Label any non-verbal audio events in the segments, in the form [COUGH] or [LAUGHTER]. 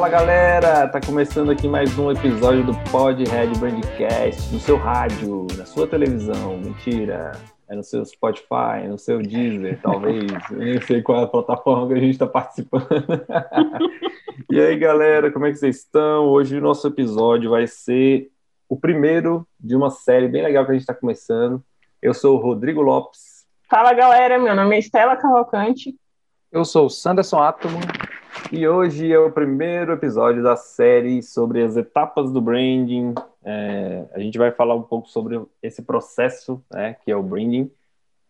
Fala galera, tá começando aqui mais um episódio do Pod Red Brandcast no seu rádio, na sua televisão. Mentira, é no seu Spotify, no seu Deezer, [LAUGHS] talvez. Eu nem sei qual é a plataforma que a gente está participando. [LAUGHS] e aí galera, como é que vocês estão? Hoje o nosso episódio vai ser o primeiro de uma série bem legal que a gente está começando. Eu sou o Rodrigo Lopes. Fala galera, meu nome é Estela Cavalcante. Eu sou o Sanderson Átomo. E hoje é o primeiro episódio da série sobre as etapas do branding. É, a gente vai falar um pouco sobre esse processo, né, que é o branding,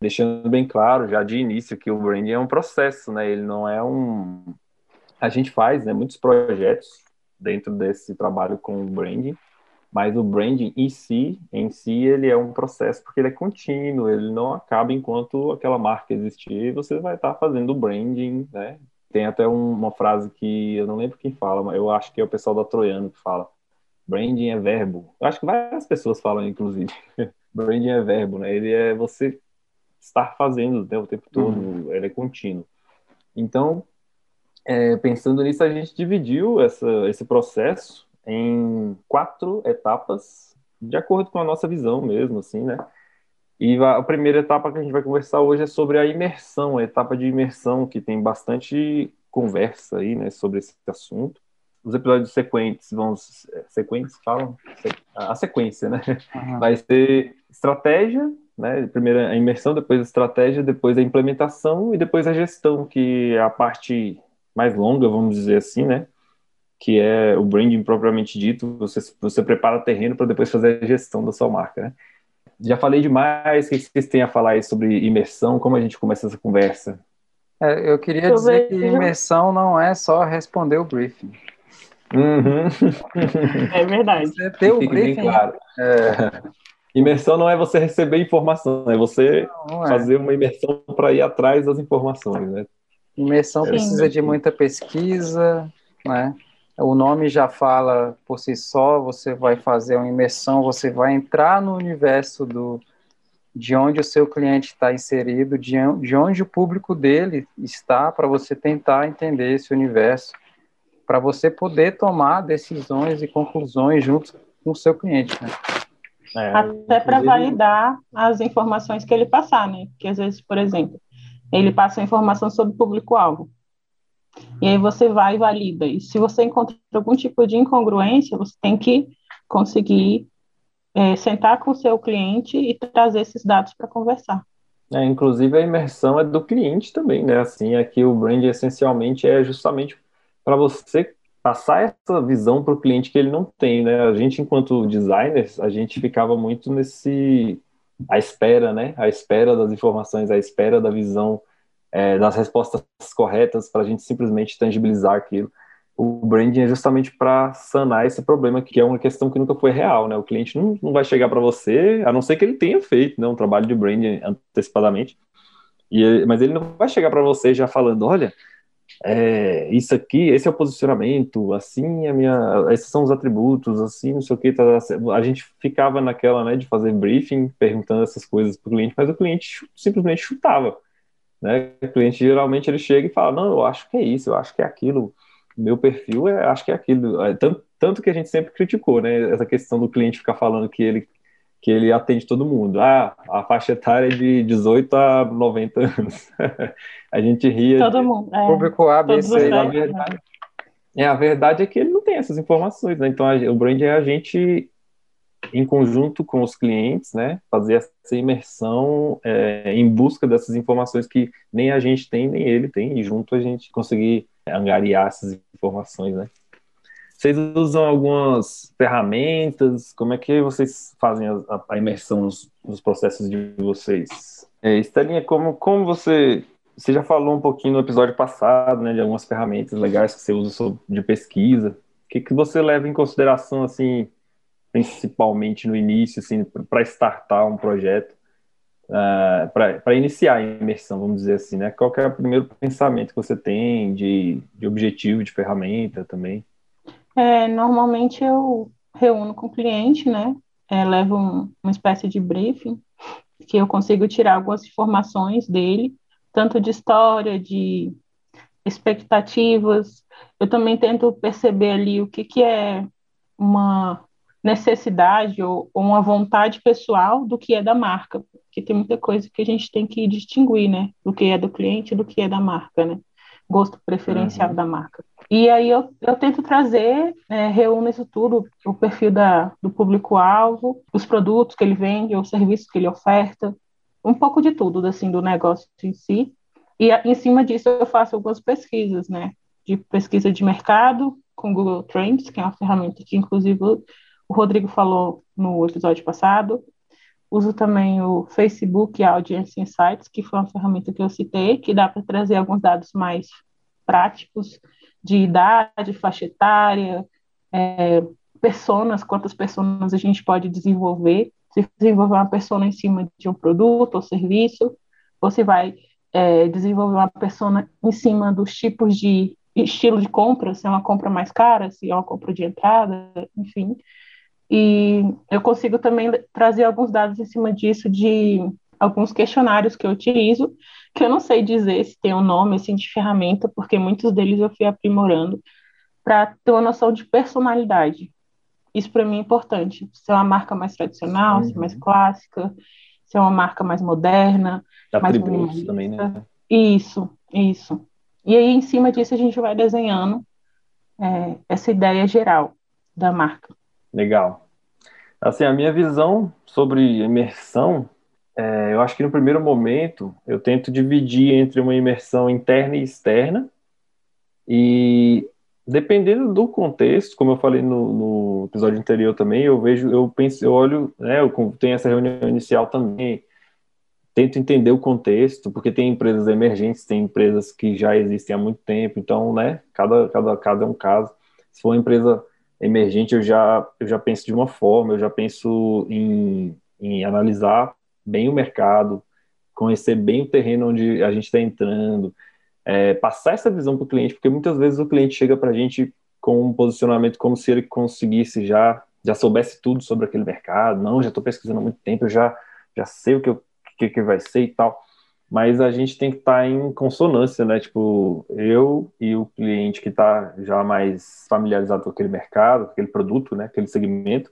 deixando bem claro já de início que o branding é um processo, né? Ele não é um. A gente faz, né, muitos projetos dentro desse trabalho com o branding, mas o branding em si, em si, ele é um processo porque ele é contínuo, ele não acaba enquanto aquela marca existir, você vai estar fazendo branding, né? Tem até um, uma frase que eu não lembro quem fala, mas eu acho que é o pessoal da Troiano que fala. Branding é verbo. Eu acho que várias pessoas falam, inclusive. [LAUGHS] branding é verbo, né? Ele é você estar fazendo né, o tempo todo, uhum. ele é contínuo. Então, é, pensando nisso, a gente dividiu essa, esse processo em quatro etapas, de acordo com a nossa visão mesmo, assim, né? E a primeira etapa que a gente vai conversar hoje é sobre a imersão, a etapa de imersão, que tem bastante conversa aí, né, sobre esse assunto. Os episódios sequentes vão... Sequentes, falam? A sequência, né? Uhum. Vai ser estratégia, né? Primeiro a imersão, depois a estratégia, depois a implementação e depois a gestão, que é a parte mais longa, vamos dizer assim, né? que é o branding propriamente dito, você, você prepara o terreno para depois fazer a gestão da sua marca, né? Já falei demais, o que vocês têm a falar aí sobre imersão, como a gente começa essa conversa? É, eu queria eu dizer vejo... que imersão não é só responder o briefing. Uhum. [LAUGHS] É verdade. Você ter o briefing. Claro. É... Imersão não é você receber informação, é você não, não é. fazer uma imersão para ir atrás das informações, né? Imersão é, precisa de muita pesquisa, né? O nome já fala por si só, você vai fazer uma imersão, você vai entrar no universo do, de onde o seu cliente está inserido, de, de onde o público dele está, para você tentar entender esse universo, para você poder tomar decisões e conclusões junto com o seu cliente. Né? É, Até para validar as informações que ele passar, né? Porque às vezes, por exemplo, ele passa informação sobre o público-alvo. E aí você vai e valida. E se você encontra algum tipo de incongruência, você tem que conseguir é, sentar com o seu cliente e trazer esses dados para conversar. É, inclusive a imersão é do cliente também, né? Assim, aqui o brand essencialmente é justamente para você passar essa visão para o cliente que ele não tem, né? A gente, enquanto designers, a gente ficava muito nesse a espera, né? A espera das informações, a espera da visão é, das respostas corretas para a gente simplesmente tangibilizar aquilo. O branding é justamente para sanar esse problema, que é uma questão que nunca foi real, né? O cliente não, não vai chegar para você, a não ser que ele tenha feito né, um trabalho de branding antecipadamente, e, mas ele não vai chegar para você já falando, olha, é, isso aqui, esse é o posicionamento, assim a minha, esses são os atributos, assim, não sei o que, tá, a gente ficava naquela, né, de fazer briefing, perguntando essas coisas para o cliente, mas o cliente simplesmente chutava. Né? O cliente geralmente ele chega e fala, não, eu acho que é isso, eu acho que é aquilo, meu perfil é, acho que é aquilo. É, tanto, tanto que a gente sempre criticou, né? Essa questão do cliente ficar falando que ele que ele atende todo mundo. Ah, a faixa etária é de 18 a 90 anos. [LAUGHS] a gente ria. Todo de... mundo. É, público ABC. A verdade, é, a verdade é que ele não tem essas informações, né? Então a, o brand é a gente em conjunto com os clientes, né, fazer essa imersão é, em busca dessas informações que nem a gente tem, nem ele tem, e junto a gente conseguir angariar essas informações, né. Vocês usam algumas ferramentas? Como é que vocês fazem a, a imersão nos, nos, processos de vocês? É, Estelinha, como, como você... Você já falou um pouquinho no episódio passado, né, de algumas ferramentas legais que você usa de pesquisa. O que, que você leva em consideração, assim, principalmente no início, assim, para startar um projeto, uh, para iniciar a imersão, vamos dizer assim, né? Qual é o primeiro pensamento que você tem de, de objetivo, de ferramenta também? É, normalmente eu reúno com o cliente, né? É, levo um, uma espécie de briefing que eu consigo tirar algumas informações dele, tanto de história, de expectativas, eu também tento perceber ali o que, que é uma necessidade ou, ou uma vontade pessoal do que é da marca, porque tem muita coisa que a gente tem que distinguir, né, do que é do cliente do que é da marca, né, gosto preferencial uhum. da marca. E aí eu, eu tento trazer, é, reúno isso tudo, o perfil da, do público-alvo, os produtos que ele vende, os serviços que ele oferta, um pouco de tudo, assim, do negócio em si. E em cima disso eu faço algumas pesquisas, né, de pesquisa de mercado com Google Trends, que é uma ferramenta que inclusive o Rodrigo falou no episódio passado. Uso também o Facebook Audience Insights, que foi uma ferramenta que eu citei, que dá para trazer alguns dados mais práticos de idade, faixa etária, é, personas, quantas pessoas a gente pode desenvolver, se desenvolver uma pessoa em cima de um produto ou serviço, ou se vai é, desenvolver uma pessoa em cima dos tipos de estilo de compra, se é uma compra mais cara, se é uma compra de entrada, enfim. E eu consigo também trazer alguns dados em cima disso de alguns questionários que eu utilizo, que eu não sei dizer se tem um nome assim de ferramenta, porque muitos deles eu fui aprimorando para ter uma noção de personalidade. Isso para mim é importante. Se é uma marca mais tradicional, uhum. se é mais uhum. clássica, se é uma marca mais moderna, mais também, né? Isso, isso. E aí, em cima disso, a gente vai desenhando é, essa ideia geral da marca. Legal. Assim, a minha visão sobre imersão, é, eu acho que no primeiro momento eu tento dividir entre uma imersão interna e externa. E dependendo do contexto, como eu falei no, no episódio anterior também, eu vejo, eu penso, eu olho, né, eu tenho essa reunião inicial também, tento entender o contexto, porque tem empresas emergentes, tem empresas que já existem há muito tempo, então, né, cada, cada, cada é um caso. Se for uma empresa emergente, eu já, eu já penso de uma forma, eu já penso em, em analisar bem o mercado, conhecer bem o terreno onde a gente está entrando, é, passar essa visão para o cliente, porque muitas vezes o cliente chega para a gente com um posicionamento como se ele conseguisse já, já soubesse tudo sobre aquele mercado, não, já estou pesquisando há muito tempo, eu já, já sei o que, eu, que, que vai ser e tal, mas a gente tem que estar tá em consonância, né? Tipo, eu e o cliente que está já mais familiarizado com aquele mercado, aquele produto, né? Aquele segmento,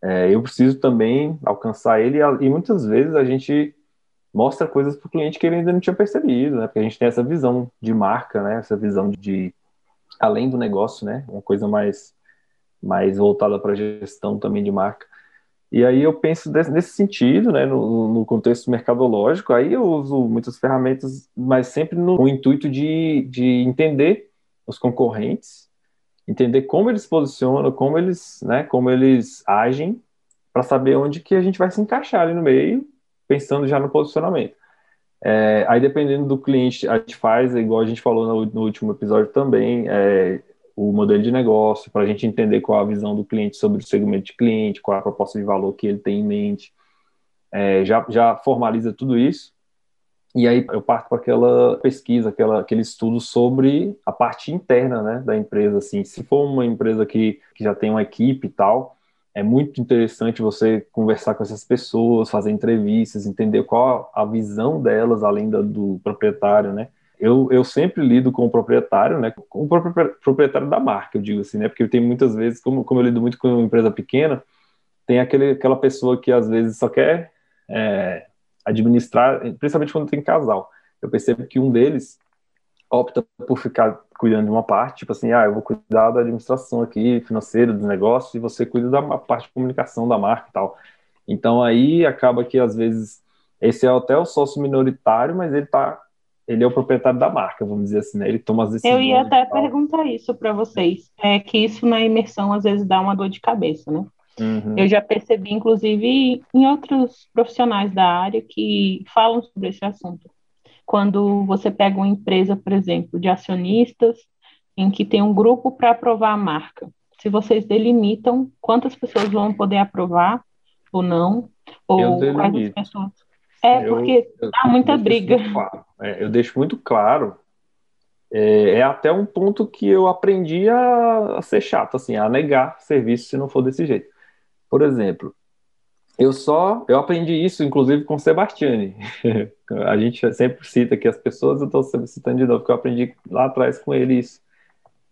é, eu preciso também alcançar ele e muitas vezes a gente mostra coisas para o cliente que ele ainda não tinha percebido, né? Porque a gente tem essa visão de marca, né? Essa visão de além do negócio, né? Uma coisa mais mais voltada para a gestão também de marca. E aí eu penso nesse sentido, né, no, no, contexto mercadológico, aí eu uso muitas ferramentas, mas sempre no, intuito de, de entender os concorrentes, entender como eles posicionam, como eles, né, como eles agem, para saber onde que a gente vai se encaixar ali no meio, pensando já no posicionamento. É, aí dependendo do cliente, a gente faz, igual a gente falou no, no último episódio também, é, o modelo de negócio, para a gente entender qual a visão do cliente sobre o segmento de cliente, qual a proposta de valor que ele tem em mente. É, já, já formaliza tudo isso. E aí eu parto para aquela pesquisa, aquela, aquele estudo sobre a parte interna né, da empresa. Assim. Se for uma empresa que, que já tem uma equipe e tal, é muito interessante você conversar com essas pessoas, fazer entrevistas, entender qual a visão delas, além da, do proprietário, né? Eu, eu sempre lido com o proprietário, né, com o proprietário da marca, eu digo assim, né, porque tem muitas vezes, como, como eu lido muito com uma empresa pequena, tem aquele, aquela pessoa que às vezes só quer é, administrar, principalmente quando tem casal. Eu percebo que um deles opta por ficar cuidando de uma parte, tipo assim, ah, eu vou cuidar da administração aqui, financeira, dos negócios, e você cuida da parte de comunicação da marca e tal. Então aí acaba que às vezes esse é até o sócio minoritário, mas ele está ele é o proprietário da marca, vamos dizer assim, né? Ele toma as decisões. Eu ia até perguntar isso para vocês, é que isso na imersão às vezes dá uma dor de cabeça, né? Uhum. Eu já percebi, inclusive, em outros profissionais da área que falam sobre esse assunto. Quando você pega uma empresa, por exemplo, de acionistas, em que tem um grupo para aprovar a marca, se vocês delimitam quantas pessoas vão poder aprovar ou não, ou quais as pessoas é, porque eu, dá muita briga. Claro. É, eu deixo muito claro. É, é, até um ponto que eu aprendi a, a, ser chato, assim, a negar serviço se não for desse jeito. Por exemplo, eu só. Eu aprendi isso, inclusive, com Sebastiani. [LAUGHS] a gente sempre cita aqui as pessoas, eu estou citando de novo, porque eu aprendi lá atrás com ele isso.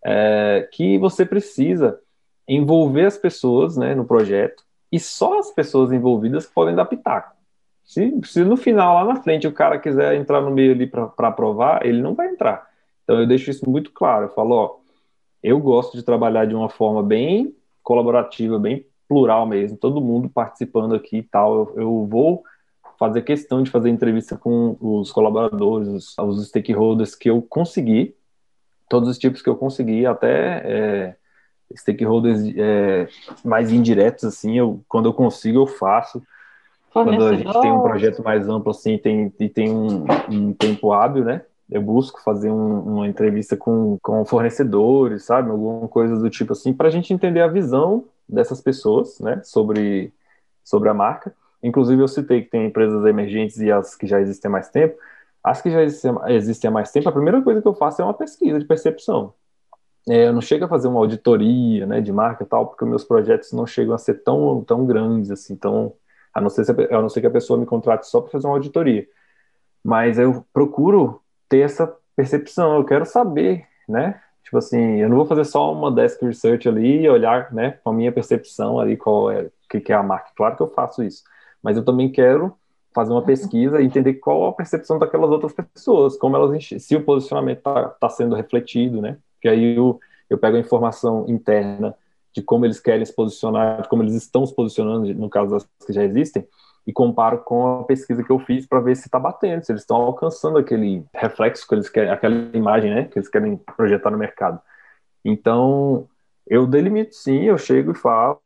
é, que você precisa envolver as pessoas né, no projeto e só as pessoas envolvidas podem dar pitaco. Se, se no final, lá na frente, o cara quiser entrar no meio ali para aprovar, ele não vai entrar. Então eu deixo isso muito claro. Eu falo, ó, eu gosto de trabalhar de uma forma bem colaborativa, bem plural mesmo, todo mundo participando aqui e tal. Eu, eu vou fazer questão de fazer entrevista com os colaboradores, os, os stakeholders que eu consegui, todos os tipos que eu consegui, até é, stakeholders é, mais indiretos, assim, eu, quando eu consigo eu faço. Quando a gente tem um projeto mais amplo, assim, tem, e tem um, um tempo hábil, né? Eu busco fazer um, uma entrevista com, com fornecedores, sabe? Alguma coisa do tipo assim, para a gente entender a visão dessas pessoas, né? Sobre, sobre a marca. Inclusive, eu citei que tem empresas emergentes e as que já existem há mais tempo. As que já existem, há mais tempo, a primeira coisa que eu faço é uma pesquisa de percepção. É, eu não chego a fazer uma auditoria né, de marca e tal, porque meus projetos não chegam a ser tão, tão grandes, assim, tão, a, não ser se a, não ser que a pessoa me contrate só para fazer uma auditoria. Mas eu procuro ter essa percepção, eu quero saber, né? Tipo assim, eu não vou fazer só uma desk research ali e olhar, né, com a minha percepção ali qual é, o que, que é a marca. Claro que eu faço isso, mas eu também quero fazer uma pesquisa e entender qual a percepção daquelas outras pessoas, como elas se o posicionamento está tá sendo refletido, né? Que aí eu, eu pego a informação interna de como eles querem se posicionar, de como eles estão se posicionando, no caso das que já existem, e comparo com a pesquisa que eu fiz para ver se está batendo, se eles estão alcançando aquele reflexo que eles querem, aquela imagem, né, que eles querem projetar no mercado. Então, eu delimito sim, eu chego e falo,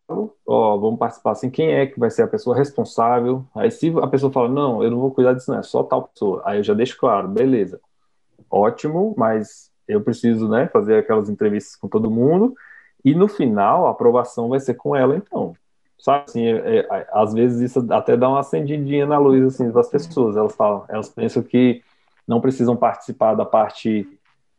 ó, vamos participar assim, quem é que vai ser a pessoa responsável? Aí se a pessoa fala, não, eu não vou cuidar disso, não, é só tal pessoa. Aí eu já deixo claro, beleza, ótimo, mas eu preciso, né, fazer aquelas entrevistas com todo mundo, e no final a aprovação vai ser com ela, então. Sabe, assim, é, é, às vezes isso até dá uma acendidinha na luz, assim, das pessoas, elas falam, elas pensam que não precisam participar da parte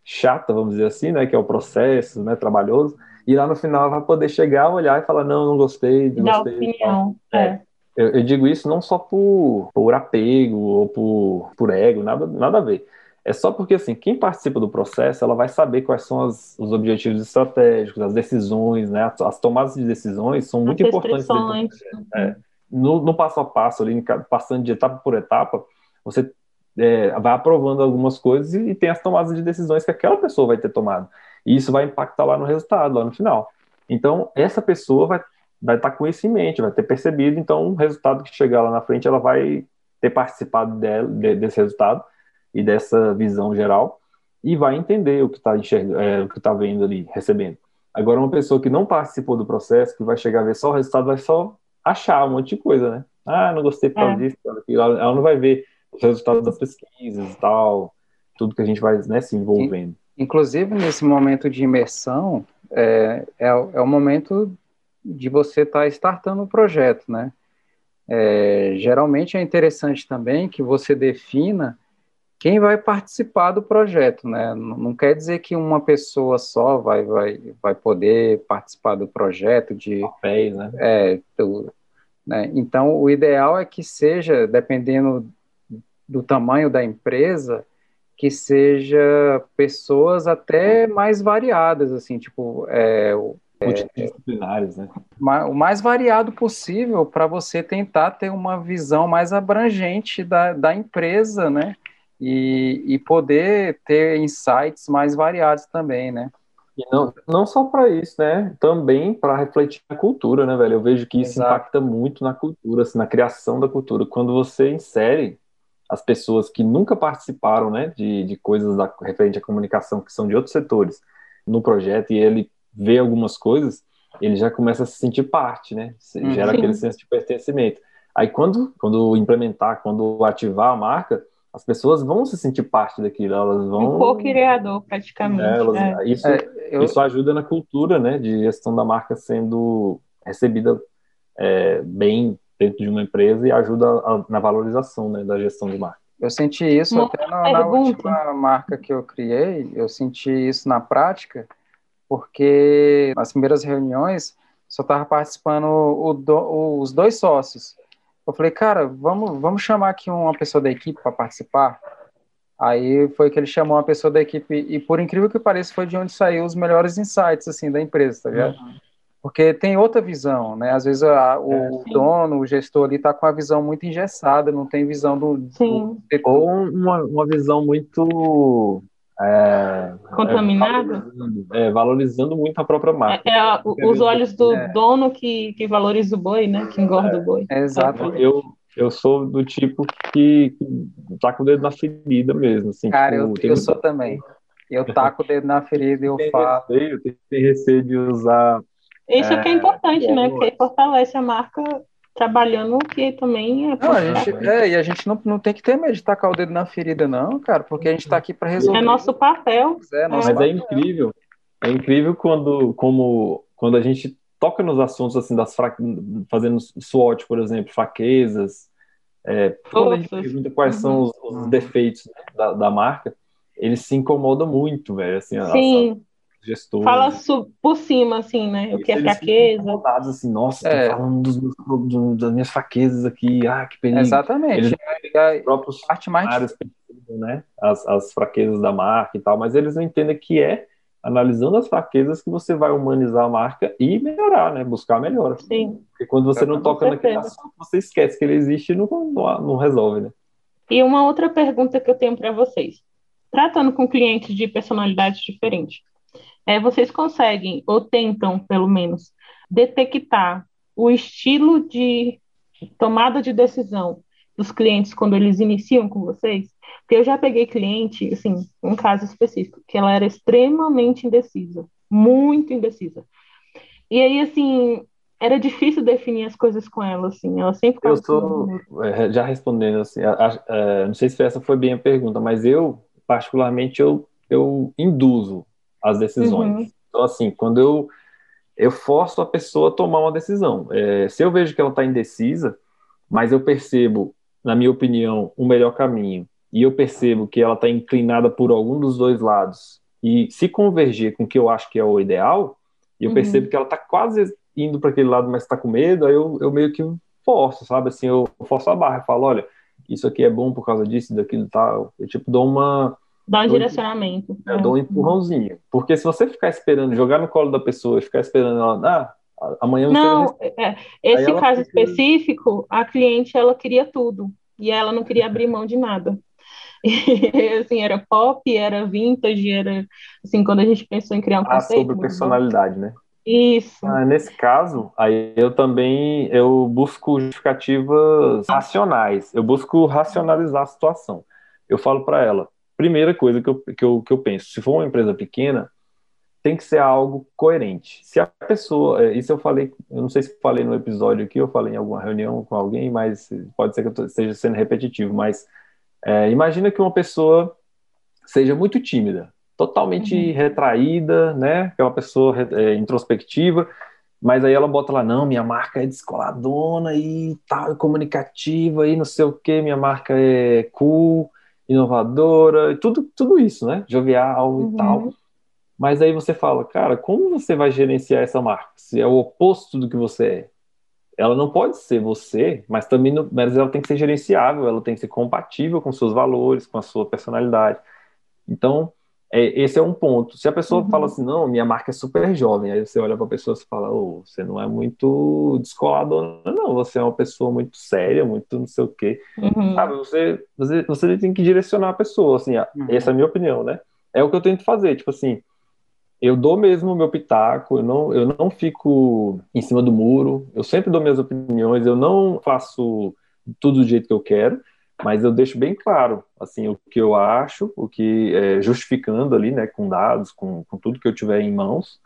chata, vamos dizer assim, né, que é o processo, né, trabalhoso, e lá no final vai poder chegar, olhar e falar, não, não gostei, não Dá gostei. opinião, é. é. Eu, eu, digo isso não só por, por apego ou por, por ego, nada, nada a ver. É só porque, assim, quem participa do processo, ela vai saber quais são as, os objetivos estratégicos, as decisões, né? As, as tomadas de decisões são muito importantes. É, no, no, passo a passo, ali, passando de etapa por etapa, você é, vai aprovando algumas coisas e, e, tem as tomadas de decisões que aquela pessoa vai ter tomado. E isso vai impactar lá no resultado, lá no final. Então, essa pessoa vai vai estar com isso em mente, vai ter percebido, então o resultado que chegar lá na frente, ela vai ter participado dela, de, desse resultado e dessa visão geral e vai entender o que está enxergando, é, o que está vendo ali, recebendo. Agora, uma pessoa que não participou do processo, que vai chegar a ver só o resultado, vai só achar um monte de coisa, né? Ah, não gostei por causa é. disso, ela não vai ver os resultados das pesquisas e tal, tudo que a gente vai né, se envolvendo. Inclusive, nesse momento de imersão, é, é, é o momento de você estar tá startando o projeto, né? É, geralmente é interessante também que você defina quem vai participar do projeto, né? Não quer dizer que uma pessoa só vai, vai, vai poder participar do projeto de papéis, né? É, tudo, né? Então, o ideal é que seja, dependendo do tamanho da empresa, que seja pessoas até mais variadas, assim, tipo, é, multidisciplinares, né? O mais variado possível para você tentar ter uma visão mais abrangente da, da empresa, né? E, e poder ter insights mais variados também, né? E não, não só para isso, né? Também para refletir a cultura, né, velho? Eu vejo que isso Exato. impacta muito na cultura, assim, na criação da cultura. Quando você insere as pessoas que nunca participaram, né, de, de coisas da, referente à comunicação, que são de outros setores, no projeto, e ele vê algumas coisas, ele já começa a se sentir parte, né? Gera Sim. aquele senso de pertencimento. Aí quando, quando implementar, quando ativar a marca, as pessoas vão se sentir parte daquilo, elas vão. Um co-criador, praticamente. É, elas, é. Isso, é, eu... isso ajuda na cultura né, de gestão da marca sendo recebida é, bem dentro de uma empresa e ajuda a, na valorização né, da gestão de marca. Eu senti isso uma até na, na, última marca que eu criei, eu senti isso na prática, porque nas primeiras reuniões só estava participando o, do, os dois sócios. Eu falei, cara, vamos, vamos chamar aqui uma pessoa da equipe para participar. Aí foi que ele chamou uma pessoa da equipe, e por incrível que pareça, foi de onde saiu os melhores insights, assim, da empresa, tá ligado? Uhum. Porque tem outra visão, né? Às vezes a, o é, dono, o gestor ali tá com a visão muito engessada, não tem visão do... Sim. do... Ou uma, uma visão muito... É, Contaminada? É, valorizando, é, valorizando, muito a própria marca. É, é os olhos do é. dono que, que valoriza o boi, né? Que engorda o boi. Exato. Eu, eu sou do tipo que, que tá com o dedo na ferida mesmo. Assim, Cara, tipo, eu, eu sou também. Eu [LAUGHS] taco o dedo na ferida e eu falo. Eu tenho receio de usar. Isso é, que é importante, né? Porque fortalece a marca trabalhando que também é. Não, a gente, é, e a gente não, não tem que ter medo de tacar o dedo na ferida, não, cara, porque a gente está aqui para resolver. É nosso papel. É, nosso Mas é papel. é incrível. É incrível quando, como, quando a gente toca nos assuntos assim das fra... fazendo SWOT, por exemplo, fraquezas, é, quando a gente pergunta quais uhum. são os, os defeitos né, da, da, marca, eles se incomodam muito, velho, assim, Sim. Gestores. Fala por cima, assim, né, o que é fraqueza. Incomodados, assim, nossa, é. falando dos do, das minhas fraquezas aqui, ah, que perigo. Exatamente. Eles é, próprios parte mais... né, as, as fraquezas da marca e tal, mas eles não entendem que é analisando as fraquezas que você vai humanizar a marca e melhorar, né? Buscar melhora. Sim. Porque quando você não toca naquele assunto, você esquece que ele existe e não, não, não resolve, né? E uma outra pergunta que eu tenho para vocês. Tratando com clientes de personalidades diferentes, é, vocês conseguem, ou tentam, pelo menos, detectar o estilo de tomada de decisão dos clientes quando eles iniciam com vocês? Porque eu já peguei cliente, assim, um caso específico, que ela era extremamente indecisa, muito indecisa. E aí, assim, era difícil definir as coisas com ela, assim, ela sempre Eu sou, é, já respondendo, assim, a, a, a, é, não sei se essa foi bem a pergunta, mas eu, particularmente, eu, eu induzo as decisões. Uhum. Então, assim, quando eu, eu forço a pessoa a tomar uma decisão. É, se eu vejo que ela está indecisa, mas eu percebo, na minha opinião, o melhor caminho e eu percebo que ela está inclinada por algum dos dois lados e se converger com o que eu acho que é o ideal, e eu uhum. percebo que ela está quase indo para aquele lado, mas está com medo, aí eu, eu meio que forço, sabe? Assim, eu forço a barra, eu falo, olha, isso aqui é bom por causa disso, daquilo tal. Eu, tipo, dou uma... Dá um direcionamento. Eu é. dou um empurrãozinho. Porque se você ficar esperando, jogar no colo da pessoa e ficar esperando ela, ah, amanhã Não, é, esse caso fica... específico, a cliente, ela queria tudo. E ela não queria abrir mão de nada. [LAUGHS] E, assim, era pop, era vintage, era assim, quando a gente pensou em criar um ah, conceito. sobre personalidade, né? Isso. Ah, nesse caso, aí eu também eu busco justificativas racionais. Eu busco racionalizar a situação. Eu falo para ela, primeira coisa que eu, que, eu, que eu penso, se for uma empresa pequena, tem que ser algo coerente. Se a pessoa, é, isso eu falei, eu não sei se falei no episódio aqui, eu falei em alguma reunião com alguém, mas pode ser que eu esteja sendo repetitivo, mas é, imagina que uma pessoa seja muito tímida, totalmente uhum. retraída, né? Aquela pessoa é, introspectiva, mas aí ela bota lá, não, minha marca é descoladona e tal, comunicativa e não sei o que, minha marca é cool, inovadora, e tudo, tudo isso, né? Jovial uhum. e tal. Mas aí você fala, cara, como você vai gerenciar essa marca? Se é o oposto do que você é ela não pode ser você, mas também não, mas ela tem que ser gerenciável, ela tem que ser compatível com seus valores, com a sua personalidade. Então, é, esse é um ponto. Se a pessoa uhum. fala assim, não, minha marca é super jovem, aí você olha para a pessoa e fala, oh, você não é muito descolado, não, você é uma pessoa muito séria, muito não sei o quê. Uhum. Sabe, você, você, você tem que direcionar a pessoa, assim, uhum. essa é a minha opinião, né? É o que eu tento fazer, tipo assim, eu dou mesmo o meu pitaco, eu não, eu não fico em cima do muro, eu sempre dou minhas opiniões, eu não faço tudo do jeito que eu quero, mas eu deixo bem claro, assim, o que eu acho, o que é, justificando ali, né, com dados, com, com tudo que eu tiver em mãos,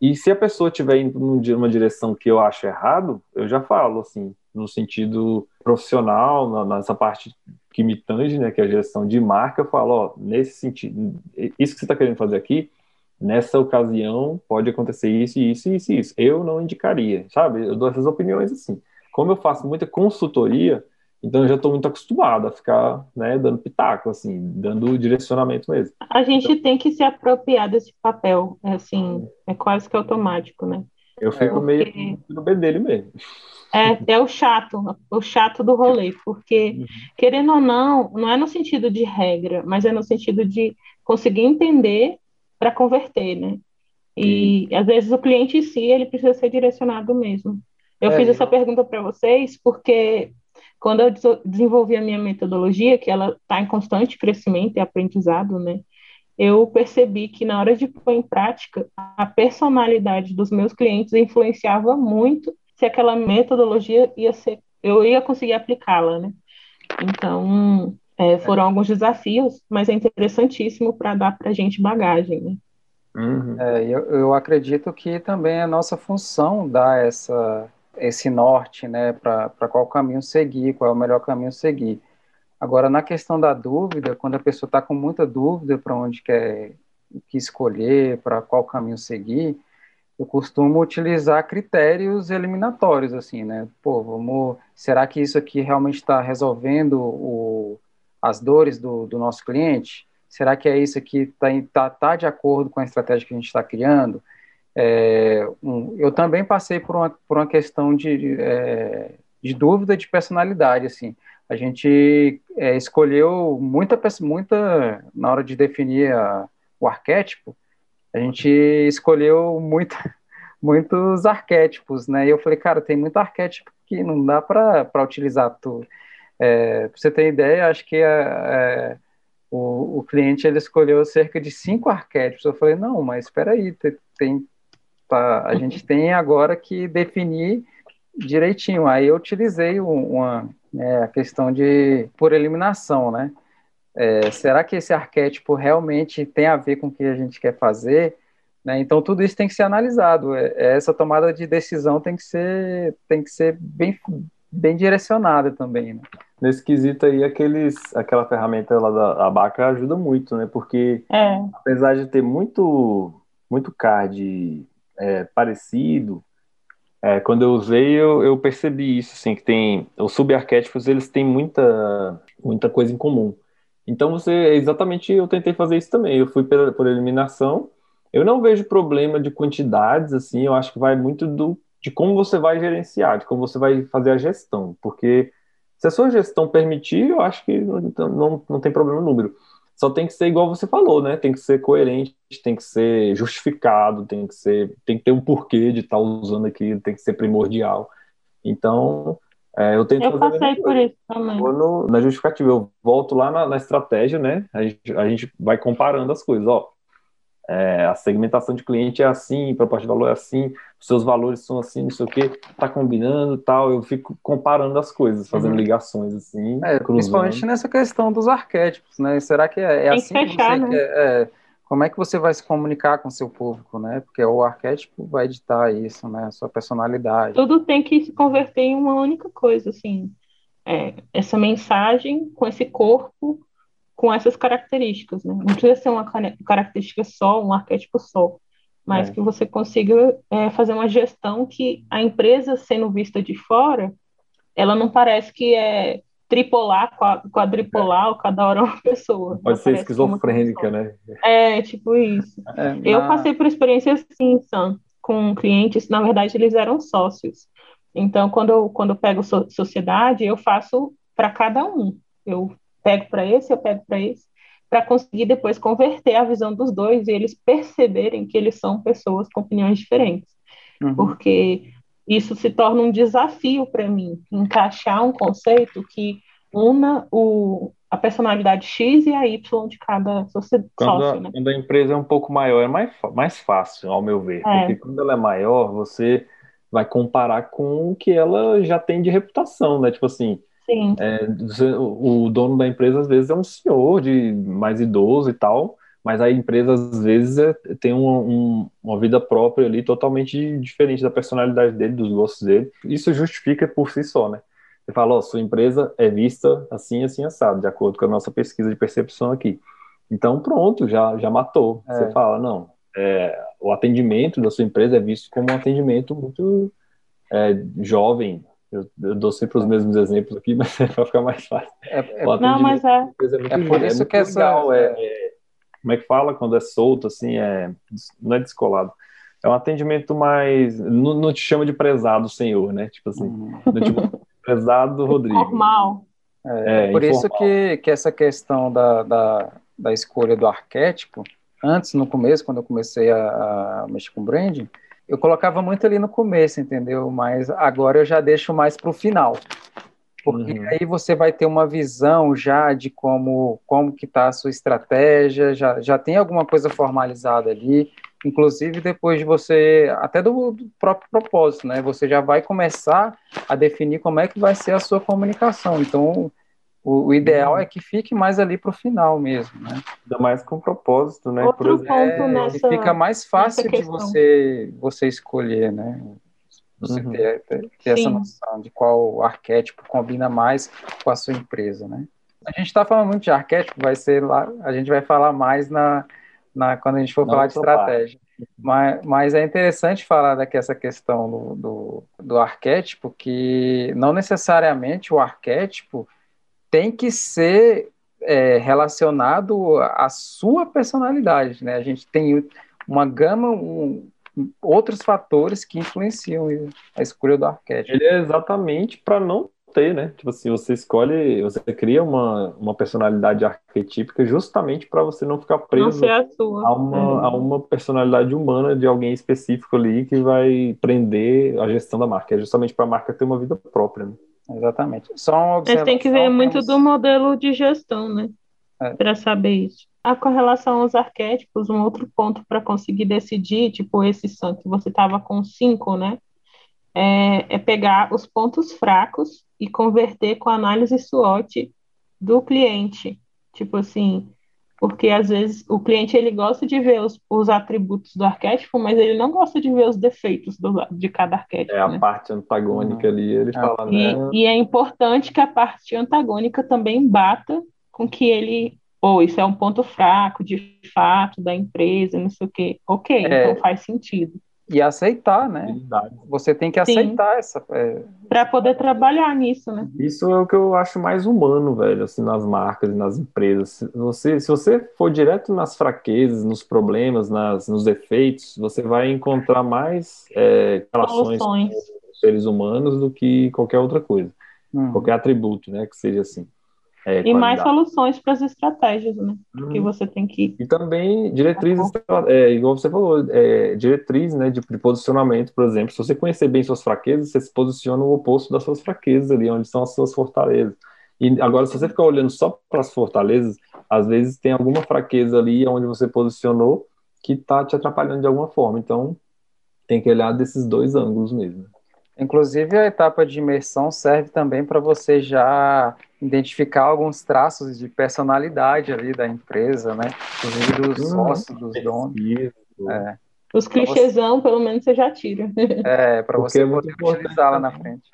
e se a pessoa estiver indo numa direção que eu acho errado, eu já falo, assim, no sentido profissional, nessa parte que me tange, né, que é a gestão de marca, eu falo, ó, nesse sentido, isso que você está querendo fazer aqui, nessa ocasião pode acontecer isso, isso, isso, isso. Eu não indicaria, sabe? Eu dou essas opiniões assim. Como eu faço muita consultoria, então eu já estou muito acostumado a ficar né, dando pitaco, assim, dando direcionamento mesmo. A gente então, tem que se apropriar desse papel, assim, é quase que automático, né? Eu fico Porque... meio no B dele mesmo. É, é o chato, o chato do rolê, porque, uhum. querendo ou não, não é no sentido de regra, mas é no sentido de conseguir entender para converter, né? E às vezes o cliente em si, ele precisa ser direcionado mesmo. Eu é, fiz essa pergunta para vocês porque quando eu desenvolvi a minha metodologia, que ela está em constante crescimento e aprendizado, né? Eu percebi que na hora de pôr em prática, a personalidade dos meus clientes influenciava muito se aquela metodologia ia ser, eu ia conseguir aplicá-la, né? Então, é, foram alguns desafios, mas é interessantíssimo para dar para a gente bagagem, né? Uhum. É, eu, eu acredito que também é nossa função dar essa, esse norte, né, para qual caminho seguir, qual é o melhor caminho seguir. Agora, na questão da dúvida, quando a pessoa está com muita dúvida para onde quer que escolher, para qual caminho seguir, eu costumo utilizar critérios eliminatórios, assim, né? Pô, vamos, será que isso aqui realmente está resolvendo o, as dores do, do nosso cliente? Será que é isso que está tá, tá de acordo com a estratégia que a gente está criando? É, um, eu também passei por uma, por uma questão de, é, de dúvida de personalidade, assim. A gente é, escolheu muita, muita, na hora de definir a, o arquétipo, a gente escolheu muita, [LAUGHS] muitos arquétipos, né? E eu falei, cara, tem muito arquétipo que não dá para utilizar tudo. É, para você ter ideia, acho que é, é o, o cliente ele escolheu cerca de cinco arquétipos. Eu falei, não, mas espera aí, tem, tem tá, a gente tem agora que definir direitinho. Aí eu utilizei uma né, a questão de por eliminação, né? É, será que esse arquétipo realmente tem a ver com o que a gente quer fazer? Né? Então tudo isso tem que ser analisado. É, é, essa tomada de decisão tem que ser tem que ser bem bem direcionada também. Né? nesse quesito aí, aqueles, aquela ferramenta lá da Abaca ajuda muito, né? Porque é. apesar de ter muito, muito card é, parecido, é, quando eu usei, eu, eu, percebi isso, assim, que tem os subarquétipos, eles têm muita, muita coisa em comum. Então você, exatamente, eu tentei fazer isso também. Eu fui por, por eliminação. Eu não vejo problema de quantidades, assim. Eu acho que vai muito do de como você vai gerenciar, de como você vai fazer a gestão, porque se a sua gestão permitir, eu acho que não, não, não tem problema no número. Só tem que ser igual você falou, né? Tem que ser coerente, tem que ser justificado, tem que ser, tem que ter um porquê de estar tá usando aquilo, tem que ser primordial. Então, é, eu tento eu passei por isso também. No, na justificativa, eu volto lá na, na estratégia, né? A gente, a gente vai comparando as coisas. Ó, é, a segmentação de cliente é assim, proposta de valor é assim, os seus valores são assim, não sei o que, tá combinando tal. Eu fico comparando as coisas, fazendo uhum. ligações assim. É, principalmente nessa questão dos arquétipos, né? Será que é, é assim que, fechar, que você né? quer, é, como é que você vai se comunicar com seu público, né? Porque o arquétipo vai editar isso, né? A sua personalidade. Tudo tem que se converter em uma única coisa, assim. É, essa mensagem com esse corpo com essas características, né? Não precisa ser uma característica só, um arquétipo só, mas é. que você consiga é, fazer uma gestão que a empresa sendo vista de fora, ela não parece que é tripolar, quadripolar, ou cada hora uma pessoa. Pode ser esquizofrênica, né? É, tipo isso. É, Eu passei por experiências assim, Sam, com clientes, na verdade eles eram sócios. Então, quando eu, quando eu pego so sociedade, eu faço para cada um. Eu pego para esse, eu pego para esse, para conseguir depois converter a visão dos dois e eles perceberem que eles são pessoas com opiniões diferentes. Uhum. Porque isso se torna um desafio para mim, encaixar um conceito que una o, a personalidade X e a Y de cada sócio. Quando, a, né? quando a empresa é um pouco maior, é mais, mais fácil, ao meu ver. É. Porque quando ela é maior, você vai comparar com o que ela já tem de reputação, né? Tipo assim, Sim. É, o dono da empresa, às vezes, é um senhor de mais idoso e tal, mas a empresa, às vezes, é, tem uma, um, uma vida própria ali, totalmente diferente da personalidade dele, dos gostos dele. Isso justifica por si só, né? Você fala, ó, sua empresa é vista assim, assim, assado, de acordo com a nossa pesquisa de percepção aqui. Então, pronto, já, já matou. É. Você fala, não, é, o atendimento da sua empresa é visto como um atendimento muito é, jovem, eu, eu dou sempre os mesmos exemplos aqui, [LAUGHS] mas é para ficar mais fácil. É, é, não, mas é. É, é por isso que essa. Legal, é, é, como é que fala quando é solto, assim, é, não é descolado. é um atendimento mais. Não, não te chama de prezado, senhor, né? Tipo assim, uhum. tipo, prezado Rodrigo. Normal. É, é por informal. isso que, que essa questão da, da, da escolha do arquétipo, antes, no começo, quando eu comecei a, a mexer com branding, eu colocava muito ali no começo, entendeu? Mas agora eu já deixo mais para o final. Porque uhum. aí você vai ter uma visão já de como, como que está a sua estratégia, já, já tem alguma coisa formalizada ali, inclusive depois de você, até do, do, próprio propósito, né? Você já vai começar a definir como é que vai ser a sua comunicação. Então, o, o ideal uhum. é que fique mais ali para o final mesmo, né? Ainda mais com propósito, né? Outro Por exemplo, ponto é, nessa, fica mais fácil de você, você escolher, né? Você uhum. ter, ter, ter essa noção de qual arquétipo combina mais com a sua empresa, né? A gente está falando muito de arquétipo, vai ser lá, a gente vai falar mais na, na quando a gente for falar de estratégia. Mas, mas é interessante falar daqui essa questão do, do, do arquétipo, que não necessariamente o arquétipo tem que ser é, relacionado à sua personalidade, né? A gente tem uma gama, um, outros fatores que influenciam a escolha do arquétipo. Ele é exatamente para não ter, né? Tipo assim, você escolhe, você cria uma, uma personalidade arquetípica justamente para você não ficar preso não a, a, uma, é. a uma personalidade humana de alguém específico ali que vai prender a gestão da marca. É justamente para a marca ter uma vida própria, né? Exatamente. Só observação. Mas tem que ver muito do modelo de gestão, né? É. Para saber isso a correlação aos arquétipos, um outro ponto para conseguir decidir, tipo esse santo que você estava com cinco, né? É, é, pegar os pontos fracos e converter com a análise SWOT do cliente. Tipo assim, porque às vezes o cliente ele gosta de ver os, os atributos do arquétipo, mas ele não gosta de ver os defeitos do, de cada arquétipo. É a né? parte antagônica uhum. ali, ele é. fala, e, né? E é importante que a parte antagônica também bata com que ele ou isso é um ponto fraco, de fato, da empresa, não sei o quê. Ok, é, então faz sentido. E aceitar, né? Você tem que aceitar Sim. essa. É... Para poder trabalhar nisso, né? Isso é o que eu acho mais humano, velho, assim, nas marcas e nas empresas. Se você, se você for direto nas fraquezas, nos problemas, nas, nos defeitos, você vai encontrar mais é, relações Soluções. com seres humanos do que qualquer outra coisa. Hum. Qualquer atributo, né? Que seja assim. É, e mais soluções para as estratégias, né? Hum. Que você tem que. E também diretrizes, é, igual você falou, é, diretriz né, de, de, posicionamento, por exemplo. Se você conhecer bem suas fraquezas, você se posiciona no oposto das suas fraquezas ali, onde são as suas fortalezas. E agora, se você ficar olhando só para as fortalezas, às vezes tem alguma fraqueza ali onde você posicionou que está te atrapalhando de alguma forma. Então, tem que olhar desses dois ângulos mesmo. Inclusive, a etapa de imersão serve também para você já identificar alguns traços de personalidade ali da empresa, né? Inclusive dos uhum. sócios, dos donos. É. Os clichêsão, pelo menos, você já tira. [LAUGHS] É, para você é poder utilizar lá na frente.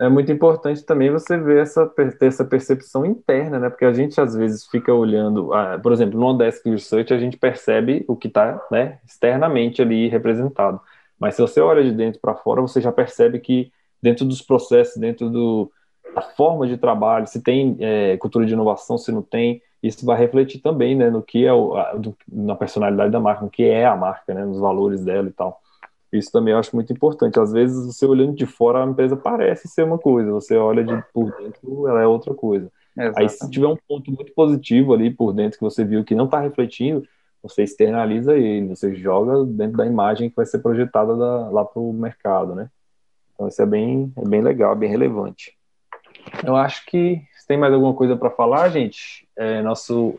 É muito importante também você ver essa, ter essa percepção interna, né? Porque a gente às vezes fica olhando, ah, por exemplo, no Desk Research a gente percebe o que está né, externamente ali representado. Mas se você olha de dentro para fora, você já percebe que dentro dos processos, dentro do, da forma de trabalho, se tem é, cultura de inovação, se não tem, isso vai refletir também né, no que é o, a, do, na personalidade da marca, no que é a marca, né, nos valores dela e tal. Isso também eu acho muito importante. Às vezes, você olhando de fora, a empresa parece ser uma coisa, você olha de por dentro, ela é outra coisa. Exatamente. Aí, se tiver um ponto muito positivo ali por dentro que você viu que não está refletindo, você externaliza ele, você joga dentro da imagem que vai ser projetada da, lá para o mercado, né? Então isso é bem, é bem legal, é bem relevante. Eu acho que tem mais alguma coisa para falar, gente, é, nosso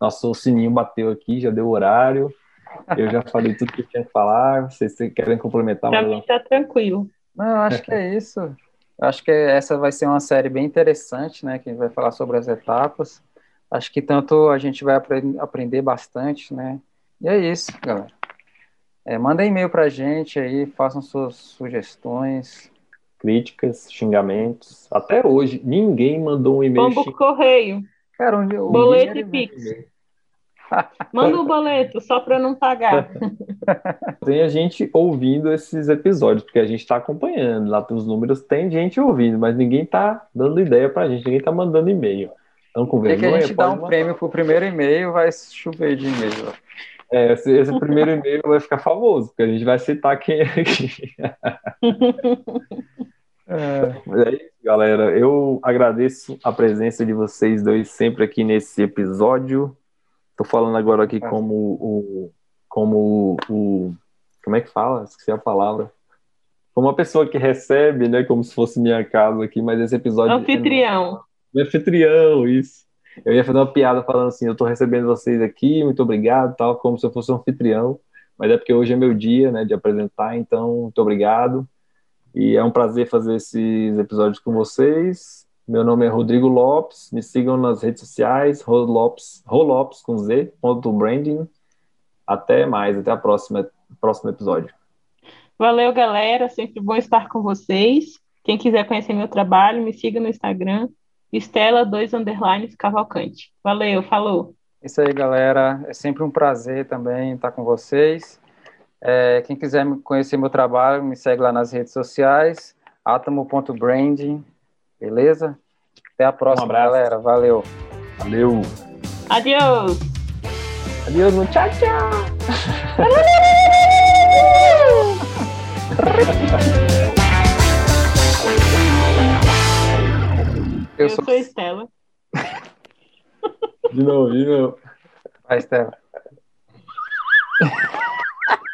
nosso sininho bateu aqui, já deu horário. Eu já falei tudo que tinha que falar. Vocês querem complementar? Para mim tá tranquilo. Não, acho que é isso. Eu acho que essa vai ser uma série bem interessante, né? Que a gente vai falar sobre as etapas. Acho que tanto a gente vai aprender bastante, né? E é isso, galera. É, manda e-mail pra gente aí, façam suas sugestões. Críticas, xingamentos. Até hoje, ninguém mandou um e-mail. Vamos correio. Cara, onde, boleto e Pix. [LAUGHS] Manda o um boleto, só para não pagar. [LAUGHS] Tem a gente ouvindo esses episódios, porque a gente está acompanhando. Lá os números, tem gente ouvindo, mas ninguém está dando ideia para a gente, ninguém está mandando e-mail. Então, com vergonha, que a gente dá um mandar. prêmio pro primeiro e-mail, vai chover de e-mail. É, esse, esse primeiro e-mail vai ficar famoso, porque a gente vai citar quem é aqui. [LAUGHS] é, mas é isso, galera. Eu agradeço a presença de vocês dois sempre aqui nesse episódio. Estou falando agora aqui como o, como o, como é que fala? Esqueci a palavra. Como uma pessoa que recebe, né, como se fosse minha casa aqui, mas esse episódio anfitrião. É, anfitrião, isso. Eu ia fazer uma piada falando assim, eu estou recebendo vocês aqui, muito obrigado, tal, como se eu fosse um anfitrião, mas é porque hoje é meu dia, né, de apresentar, então, muito obrigado. E é um prazer fazer esses episódios com vocês. Meu nome é Rodrigo Lopes, me sigam nas redes sociais, Rolopes, Rolopes com Z, ponto branding. Até mais, até a próxima, próximo episódio. Valeu, galera, sempre bom estar com vocês. Quem quiser conhecer meu trabalho, me siga no Instagram, Estela 2 underlines Cavalcante. Valeu, falou. Isso aí, galera. É sempre um prazer também estar com vocês. É, quem quiser conhecer meu trabalho, me segue lá nas redes sociais, atomo.branding, beleza? Até a próxima, um galera. Valeu. Valeu. Adiós. Adiós, tchau, tchau. [LAUGHS] Eu, sou... sou Estela. De novo, de novo. Vai, Estela.